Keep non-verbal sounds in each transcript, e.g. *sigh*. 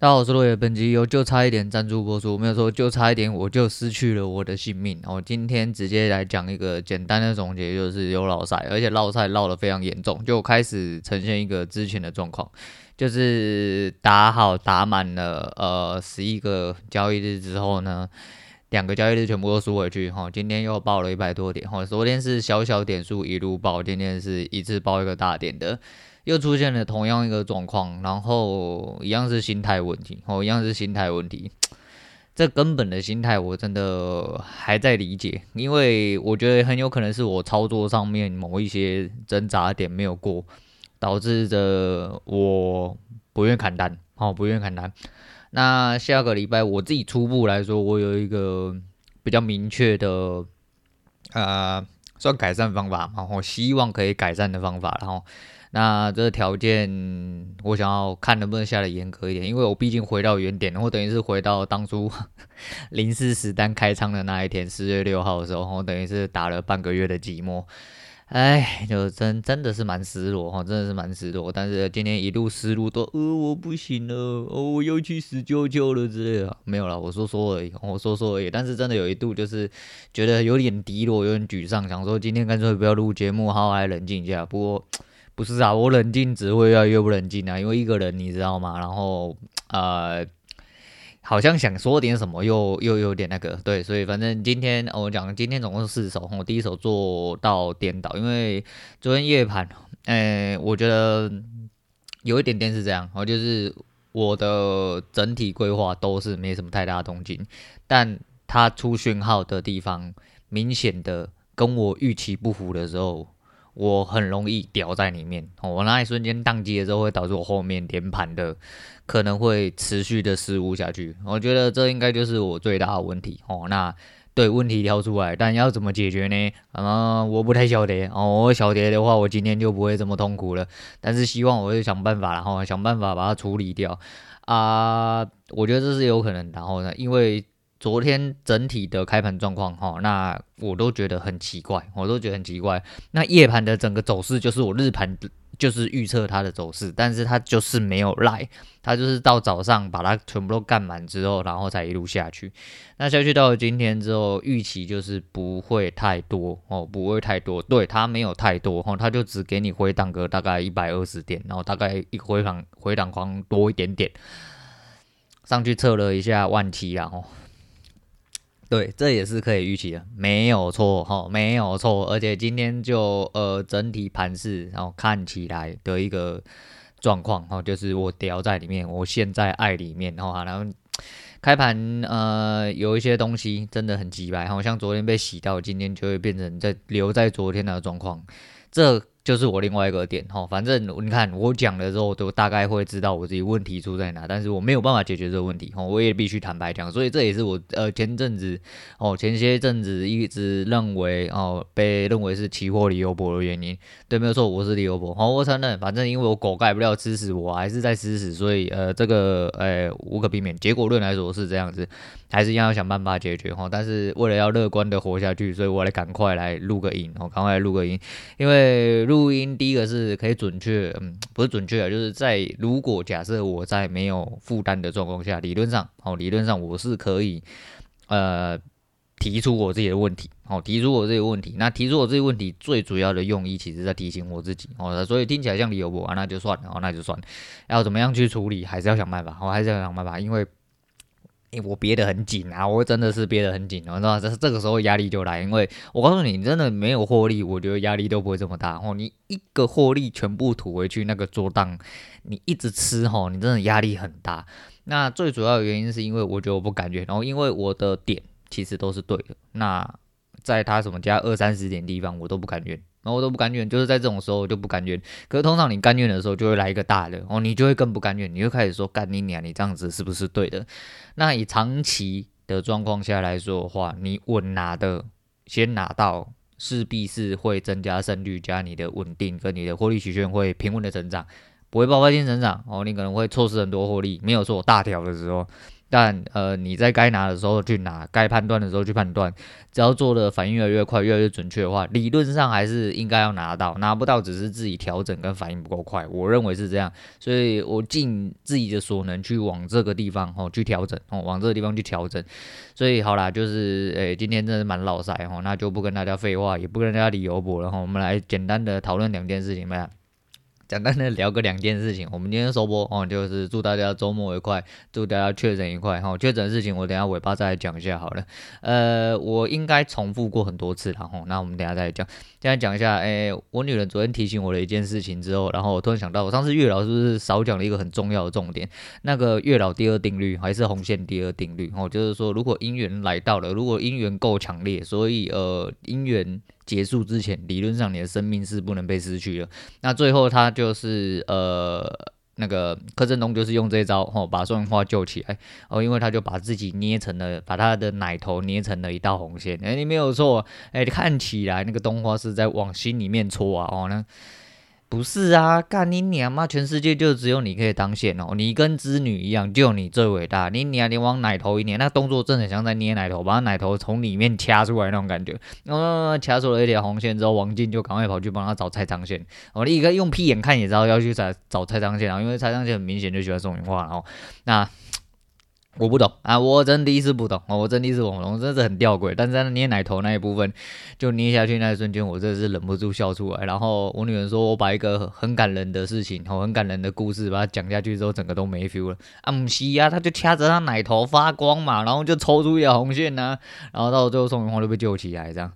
大家好，我是落叶。本集由就差一点赞助播出，没有说就差一点我就失去了我的性命。我今天直接来讲一个简单的总结，就是有老赛，而且落赛落得非常严重，就开始呈现一个之前的状况，就是打好打满了呃十一个交易日之后呢，两个交易日全部都输回去，哈，今天又爆了一百多点，哈，昨天是小小点数一路爆，今天是一次爆一个大点的。又出现了同样一个状况，然后一样是心态问题，哦，一样是心态问题。*tsk* 这根本的心态我真的还在理解，因为我觉得很有可能是我操作上面某一些挣扎点没有过，导致着我不愿砍单，哦，不愿砍单。那下个礼拜我自己初步来说，我有一个比较明确的，呃，算改善方法，然后希望可以改善的方法，然后。那这个条件，我想要看能不能下得严格一点，因为我毕竟回到原点，我等于是回到当初 *laughs* 零四十单开仓的那一天，十月六号的时候，我等于是打了半个月的寂寞，哎，就真真的是蛮失落哈，真的是蛮失落。但是今天一路思路都，呃，我不行了，哦，我又去死救救了之类的，没有啦，我说说而已，我说说而已。但是真的有一度就是觉得有点低落，有点沮丧，想说今天干脆不要录节目，好好来冷静一下。不过。不是啊，我冷静只会越来越不冷静啊，因为一个人你知道吗？然后呃，好像想说点什么又，又有点那个，对，所以反正今天我讲，今天总共是四手，我第一手做到颠倒，因为昨天夜盘，哎，我觉得有一点点是这样，我就是我的整体规划都是没什么太大动静，但它出讯号的地方明显的跟我预期不符的时候。我很容易掉在里面，我那一瞬间宕机的时候，会导致我后面连盘的可能会持续的失误下去。我觉得这应该就是我最大的问题哦。那对问题挑出来，但要怎么解决呢？啊、嗯，我不太晓得哦。我晓得的话，我今天就不会这么痛苦了。但是希望我会想办法，然后想办法把它处理掉啊。我觉得这是有可能。然后呢，因为。昨天整体的开盘状况，哈，那我都觉得很奇怪，我都觉得很奇怪。那夜盘的整个走势就是我日盘就是预测它的走势，但是它就是没有赖，它就是到早上把它全部都干满之后，然后才一路下去。那下去到了今天之后，预期就是不会太多哦，不会太多，对，它没有太多，哈，它就只给你回档个大概一百二十点，然后大概一回档回档框多一点点，上去测了一下万七，然后。对，这也是可以预期的，没有错哈，没有错。而且今天就呃整体盘势，然后看起来的一个状况哈，就是我掉在里面，我陷在爱里面哈。然后开盘呃有一些东西真的很机掰，好像昨天被洗到，今天就会变成在留在昨天的状况。这就是我另外一个点哈，反正你看我讲了之后，都大概会知道我自己问题出在哪，但是我没有办法解决这个问题哈，我也必须坦白讲，所以这也是我呃前阵子哦前些阵子一直认为哦被认为是期货理由博的原因，对，没有错，我是李油博，好，我承认，反正因为我狗改不了吃屎，我还是在吃屎，所以呃这个呃无可避免，结果论来说是这样子。还是一样要想办法解决哈，但是为了要乐观的活下去，所以我来赶快来录个音，我赶快来录个音，因为录音第一个是可以准确，嗯，不是准确啊，就是在如果假设我在没有负担的状况下，理论上哦，理论上我是可以呃提出我自己的问题，哦，提出我自己的问题，那提出我自己问题最主要的用意，其实在提醒我自己哦，所以听起来像理由不啊，那就算了，哦，那就算了，要怎么样去处理，还是要想办法，我还是要想办法，因为。因为我憋得很紧啊，我真的是憋得很紧，你知道这这个时候压力就来，因为我告诉你，你真的没有获利，我觉得压力都不会这么大哦。你一个获利全部吐回去那个做档，你一直吃吼，你真的压力很大。那最主要的原因是因为我觉得我不感觉，然后因为我的点其实都是对的，那在他什么加二三十点地方我都不感觉。然后我都不甘愿，就是在这种时候我就不甘愿。可是通常你甘愿的时候，就会来一个大的，哦，你就会更不甘愿，你就开始说干你娘，你这样子是不是对的？那以长期的状况下来说的话，你稳拿的先拿到，势必是会增加胜率，加你的稳定跟你的获利曲线会平稳的成长。不会爆发性成长哦，你可能会错失很多获利，没有错，大条的时候。但呃，你在该拿的时候去拿，该判断的时候去判断，只要做的反应越来越快，越来越准确的话，理论上还是应该要拿到。拿不到只是自己调整跟反应不够快，我认为是这样。所以我尽自己的所能去往这个地方哦去调整哦，往这个地方去调整。所以好啦，就是诶、今天真的蛮老塞哦，那就不跟大家废话，也不跟大家理由博了哈。我们来简单的讨论两件事情吧。简单的聊个两件事情，我们今天收播哦，就是祝大家周末愉快，祝大家确诊愉快哈。确诊的事情我等下尾巴再来讲一下好了。呃，我应该重复过很多次，然后那我们等下再来讲。现在讲一下，哎、我女人昨天提醒我的一件事情之后，然后我突然想到，我上次月老是不是少讲了一个很重要的重点？那个月老第二定律还是红线第二定律哦，就是说如果姻缘来到了，如果姻缘够强烈，所以呃姻缘。结束之前，理论上你的生命是不能被失去的。那最后他就是呃，那个柯震东就是用这招哦，把宋云花救起来哦，因为他就把自己捏成了，把他的奶头捏成了一道红线。哎，你没有错，哎，看起来那个东花是在往心里面戳啊哦那。不是啊，干你娘妈！全世界就只有你可以当线哦，你跟织女一样，就你最伟大。你娘，你往奶头一捏，那动作真的很像在捏奶头，把奶头从里面掐出来那种感觉。哦，掐出了一条红线之后，王静就赶快跑去帮他找蔡昌宪。哦，你一个用屁眼看也知道要去找找蔡昌宪啊，因为蔡昌宪很明显就喜欢宋芸樺，然后那。我不懂啊，我真第一次不懂，我真第一次不懂，真是很吊诡。但是在捏奶头那一部分，就捏下去那一瞬间，我真的是忍不住笑出来。然后我女人说，我把一个很感人的事情，很感人的故事，把它讲下去之后，整个都没 feel 了。啊，不是啊，他就掐着他奶头发光嘛，然后就抽出一条红线呐、啊，然后到最后宋芸樺就被救起来，这样。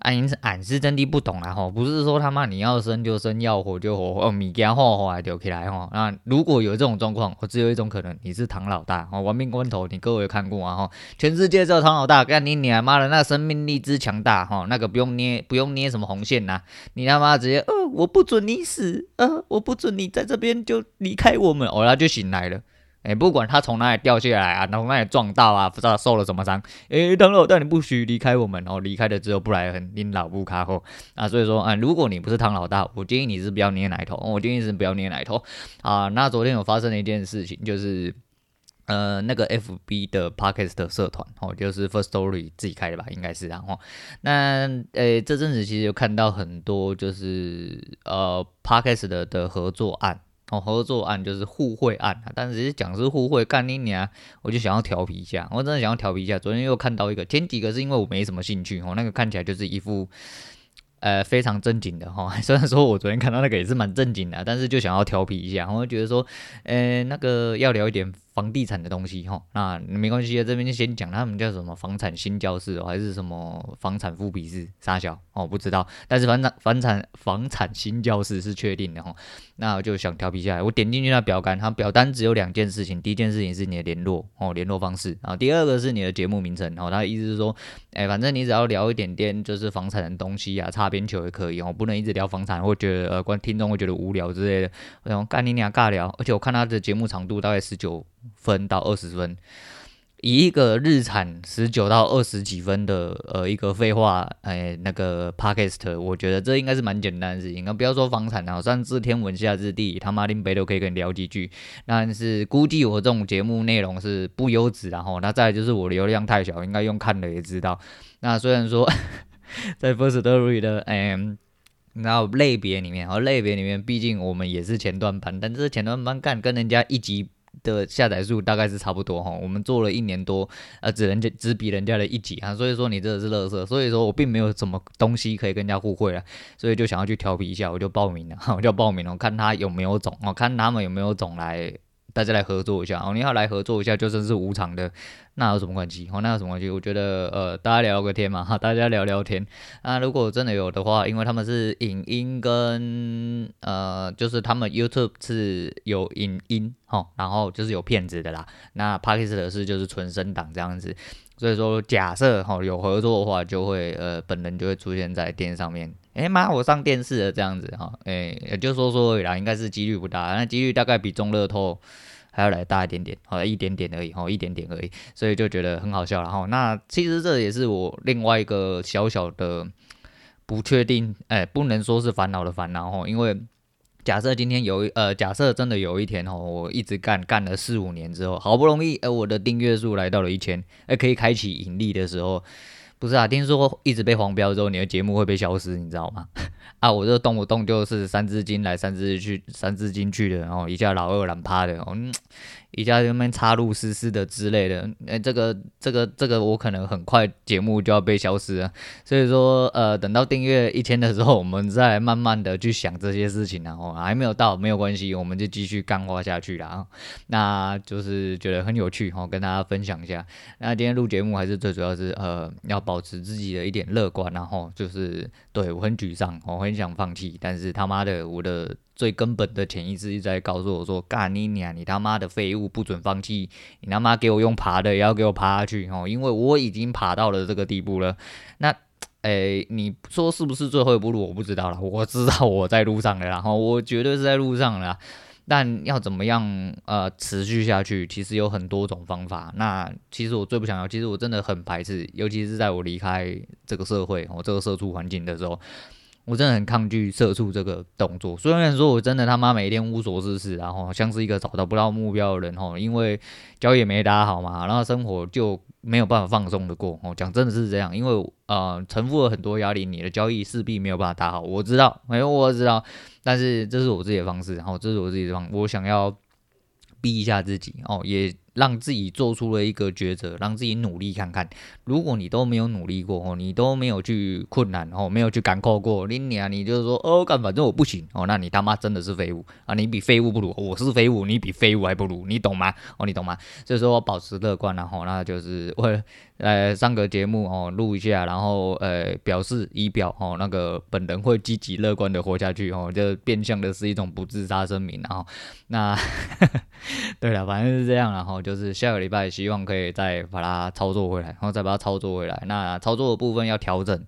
俺是俺是真的不懂啊吼，不是说他妈你要生就生，要活就活，哦，米给他画画丢起来吼。那如果有这种状况，我只有一种可能，你是唐老大哦，玩命关头，你各位看过啊吼，全世界只有唐老大，干你你妈的那生命力之强大哈，那个不用捏不用捏什么红线呐，你他妈直接呃我不准你死，呃我不准你在这边就离开我们，哦他就醒来了。哎，不管他从哪里掉下来啊，从哪里撞到啊，不知道受了什么伤。哎，唐老大，你不许离开我们哦！离开了之后布莱恩，你老布卡后啊。所以说啊，如果你不是唐老大，我建议你是不要捏奶头。我建议是不要捏奶头啊。那昨天有发生了一件事情，就是呃，那个 FB 的 Podcast 社团哦，就是 First Story 自己开的吧，应该是然后那呃，这阵子其实有看到很多就是呃 Podcast 的的合作案。哦，合作案就是互惠案啊，但是其实讲是互惠，干你娘，我就想要调皮一下，我真的想要调皮一下。昨天又看到一个，前几个是因为我没什么兴趣，哦，那个看起来就是一副。呃，非常正经的哈，*laughs* 虽然说我昨天看到那个也是蛮正经的，但是就想要调皮一下，我就觉得说，呃，那个要聊一点房地产的东西哈，那没关系啊，这边就先讲他们叫什么房产新教室，还是什么房产复笔式啥小哦，不知道，但是房产房产房产新教室是确定的哈，那我就想调皮下来，我点进去那表单，它表单只有两件事情，第一件事情是你的联络哦，联络方式，然后第二个是你的节目名称，然后他的意思是说，哎，反正你只要聊一点点就是房产的东西啊，擦。边球也可以哦，不能一直聊房产，会觉得呃，观听众会觉得无聊之类的。我想干你俩尬聊，而且我看他的节目长度大概十九分到二十分，以一个日产十九到二十几分的呃一个废话哎那个 podcast，我觉得这应该是蛮简单的事情。那不要说房产啊，上知天文下知地，他妈林北都可以跟你聊几句。但是估计我这种节目内容是不优质，然后那再就是我流量太小，应该用看的也知道。那虽然说。*laughs* 在 Firstory 的嗯，然后类别里面，然后类别里面，毕竟我们也是前段班，但是前段班干跟人家一级的下载数大概是差不多哈。我们做了一年多，呃，只能就只比人家的一级啊，所以说你这个是乐色，所以说我并没有什么东西可以跟人家互惠了，所以就想要去调皮一下，我就报名了，我就报名了，看他有没有种，我看他们有没有种来。大家来合作一下哦，你要来合作一下，就算是无偿的，那有什么关系？哦，那有什么关系？我觉得呃，大家聊个天嘛，哈，大家聊聊天。那如果真的有的话，因为他们是影音跟呃，就是他们 YouTube 是有影音哈，然后就是有片子的啦。那 Podcast 的是就是纯声档这样子。所以说，假设哈有合作的话，就会呃本人就会出现在电视上面。哎妈，我上电视了这样子哈，哎也就说说而已啦，应该是几率不大，那几率大概比中乐透还要来大一点点，好一点点而已哈，一点点而已，所以就觉得很好笑了哈。那其实这也是我另外一个小小的不确定，哎不能说是烦恼的烦恼哈，因为。假设今天有一呃，假设真的有一天哦，我一直干干了四五年之后，好不容易呃，我的订阅数来到了一千，呃，可以开启盈利的时候，不是啊，听说一直被黄标之后，你的节目会被消失，你知道吗？*laughs* 啊，我这动不动就是三字经来三字去，三字经去的，然后一下老二懒趴的，嗯。一家人们插入丝丝的之类的，哎、这个这个这个我可能很快节目就要被消失了，所以说呃，等到订阅一千的时候，我们再慢慢的去想这些事情，然后还没有到没有关系，我们就继续干花下去啦。那就是觉得很有趣，哦，跟大家分享一下。那今天录节目还是最主要是呃，要保持自己的一点乐观，然后就是对我很沮丧，我很想放弃，但是他妈的我的。最根本的潜意识一直在告诉我说：“干你娘！你他妈的废物，不准放弃！你他妈给我用爬的，也要给我爬下去哦！因为我已经爬到了这个地步了。那，诶，你说是不是最后一步路？我不知道了。我知道我在路上了，然后我绝对是在路上了。但要怎么样呃持续下去？其实有很多种方法。那其实我最不想要，其实我真的很排斥，尤其是在我离开这个社会，我这个社畜环境的时候。”我真的很抗拒社畜这个动作，虽然说我真的他妈每天无所事事，然后像是一个找到不到目标的人吼，因为交易也没打好嘛，然后生活就没有办法放松的过哦。讲真的是这样，因为呃，承负了很多压力，你的交易势必没有办法打好。我知道，没有我知道，但是这是我自己的方式，然后这是我自己的方，我想要逼一下自己哦，也。让自己做出了一个抉择，让自己努力看看。如果你都没有努力过哦，你都没有去困难哦，没有去赶扣过，你你啊，你就是说哦，干反正我不行哦，那你他妈真的是废物啊！你比废物不如，我是废物，你比废物还不如，你懂吗？哦，你懂吗？所以说我保持乐观然后，那就是为呃上个节目哦录一下，然后呃表示仪表哦，那个本人会积极乐观的活下去哦，就变相的是一种不自杀声明，然后那 *laughs* 对了，反正是这样，然后。就是下个礼拜，希望可以再把它操作回来，然后再把它操作回来。那操作的部分要调整，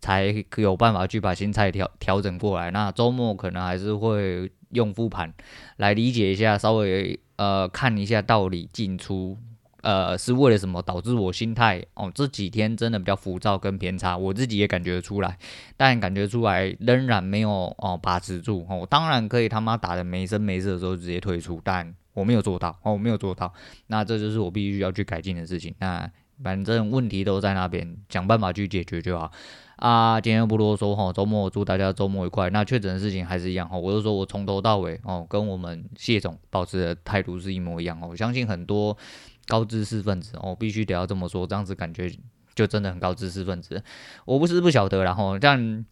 才有办法去把心态调调整过来。那周末可能还是会用复盘来理解一下，稍微呃看一下道理进出，呃是为了什么导致我心态哦这几天真的比较浮躁跟偏差，我自己也感觉出来，但感觉出来仍然没有哦把持住哦。当然可以他妈打得没声没色的时候直接退出，但。我没有做到哦，我没有做到，那这就是我必须要去改进的事情。那反正问题都在那边，想办法去解决就好。啊，今天不啰嗦哈，周末祝大家周末愉快。那确诊的事情还是一样哈，我就说我从头到尾哦，跟我们谢总保持的态度是一模一样哦。我相信很多高知识分子哦，必须得要这么说，这样子感觉就真的很高知识分子。我不是不晓得，然后但。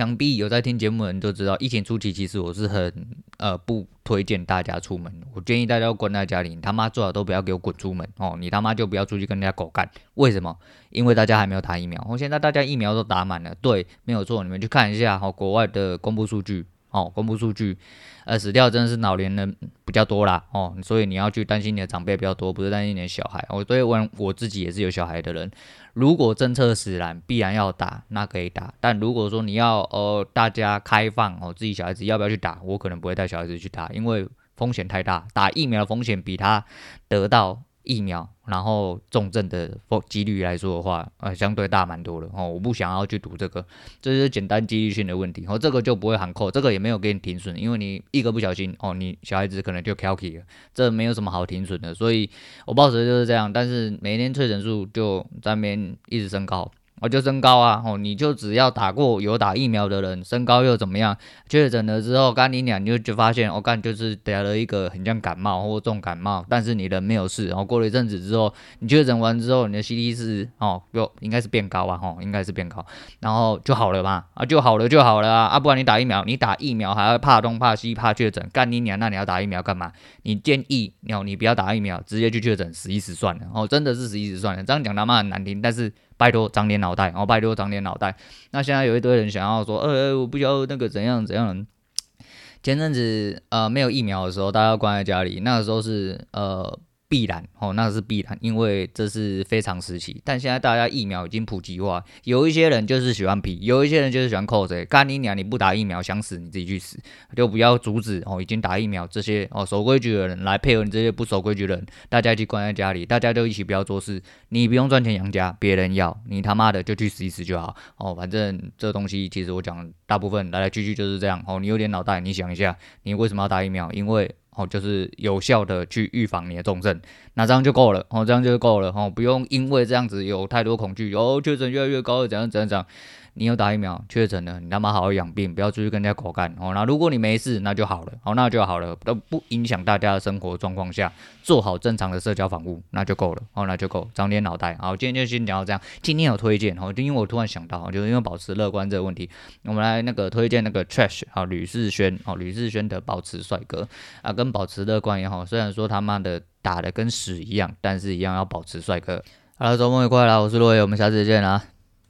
想必有在听节目的人都知道，疫情初期其实我是很呃不推荐大家出门。我建议大家要关在家里，你他妈最好都不要给我滚出门哦！你他妈就不要出去跟人家狗干。为什么？因为大家还没有打疫苗。我现在大家疫苗都打满了，对，没有错。你们去看一下哈，国外的公布数据哦，公布数据。呃，死掉真的是老年人比较多啦，哦，所以你要去担心你的长辈比较多，不是担心你的小孩。我对我我自己也是有小孩的人，如果政策使然，必然要打，那可以打。但如果说你要呃大家开放哦，自己小孩子要不要去打，我可能不会带小孩子去打，因为风险太大，打疫苗的风险比他得到。疫苗，然后重症的几率来说的话，呃，相对大蛮多的哦。我不想要去赌这个，这是简单几率性的问题。哦，这个就不会喊扣，这个也没有给你停损，因为你一个不小心哦，你小孩子可能就 KOK 了，这没有什么好停损的。所以我抱持就是这样，但是每天确诊数就在那边一直升高。我就升高啊，哦，你就只要打过有打疫苗的人，升高又怎么样？确诊了之后，干你俩你就就发现，我、哦、干就是得了一个很像感冒或重感冒，但是你人没有事。然后过了一阵子之后，你确诊完之后，你的 CT 值哦，又应该是变高啊，哦，应该是变高，然后就好了嘛，啊，就好了就好了啊，啊，不然你打疫苗，你打疫苗还要怕东怕西怕确诊，干你俩那你要打疫苗干嘛？你建议你你不要打疫苗，直接去确诊，死一死算了，哦，真的是死一死算了，这样讲他妈很难听，但是。拜托长点脑袋，然后拜托长点脑袋。那现在有一堆人想要说，呃，我不要那个怎样怎样。前阵子呃没有疫苗的时候，大家关在家里，那个时候是呃必然哦，那是必然，因为这是非常时期。但现在大家疫苗已经普及化，有一些人就是喜欢皮，有一些人就是喜欢扣谁。干你娘！你不打疫苗，想死你自己去死，就不要阻止哦。已经打疫苗这些哦守规矩的人来配合你这些不守规矩的人，大家一起关在家里，大家就一起不要做事。你不用赚钱养家，别人要你他妈的就去死一死就好哦。反正这东西其实我讲大部分来来去去就是这样哦。你有点脑袋，你想一下，你为什么要打疫苗？因为哦，就是有效的去预防你的重症，那这样就够了哦，这样就够了哦，不用因为这样子有太多恐惧哦，确诊越来越高，怎样怎样怎样。你有打疫苗确诊了，你他妈好好养病，不要出去跟人家狗干哦。那如果你没事，那就好了，哦，那就好了，都不影响大家的生活状况下，做好正常的社交防护，那就够了，哦，那就够，长点脑袋。好，今天就先讲到这样。今天有推荐哦，因为我突然想到，就是因为保持乐观这个问题，我们来那个推荐那个 Trash 啊，吕士轩哦，吕士轩的保持帅哥啊，跟保持乐观也好，虽然说他妈的打的跟屎一样，但是一样要保持帅哥。好了，周末愉快啦，我是罗伟，我们下次见啦。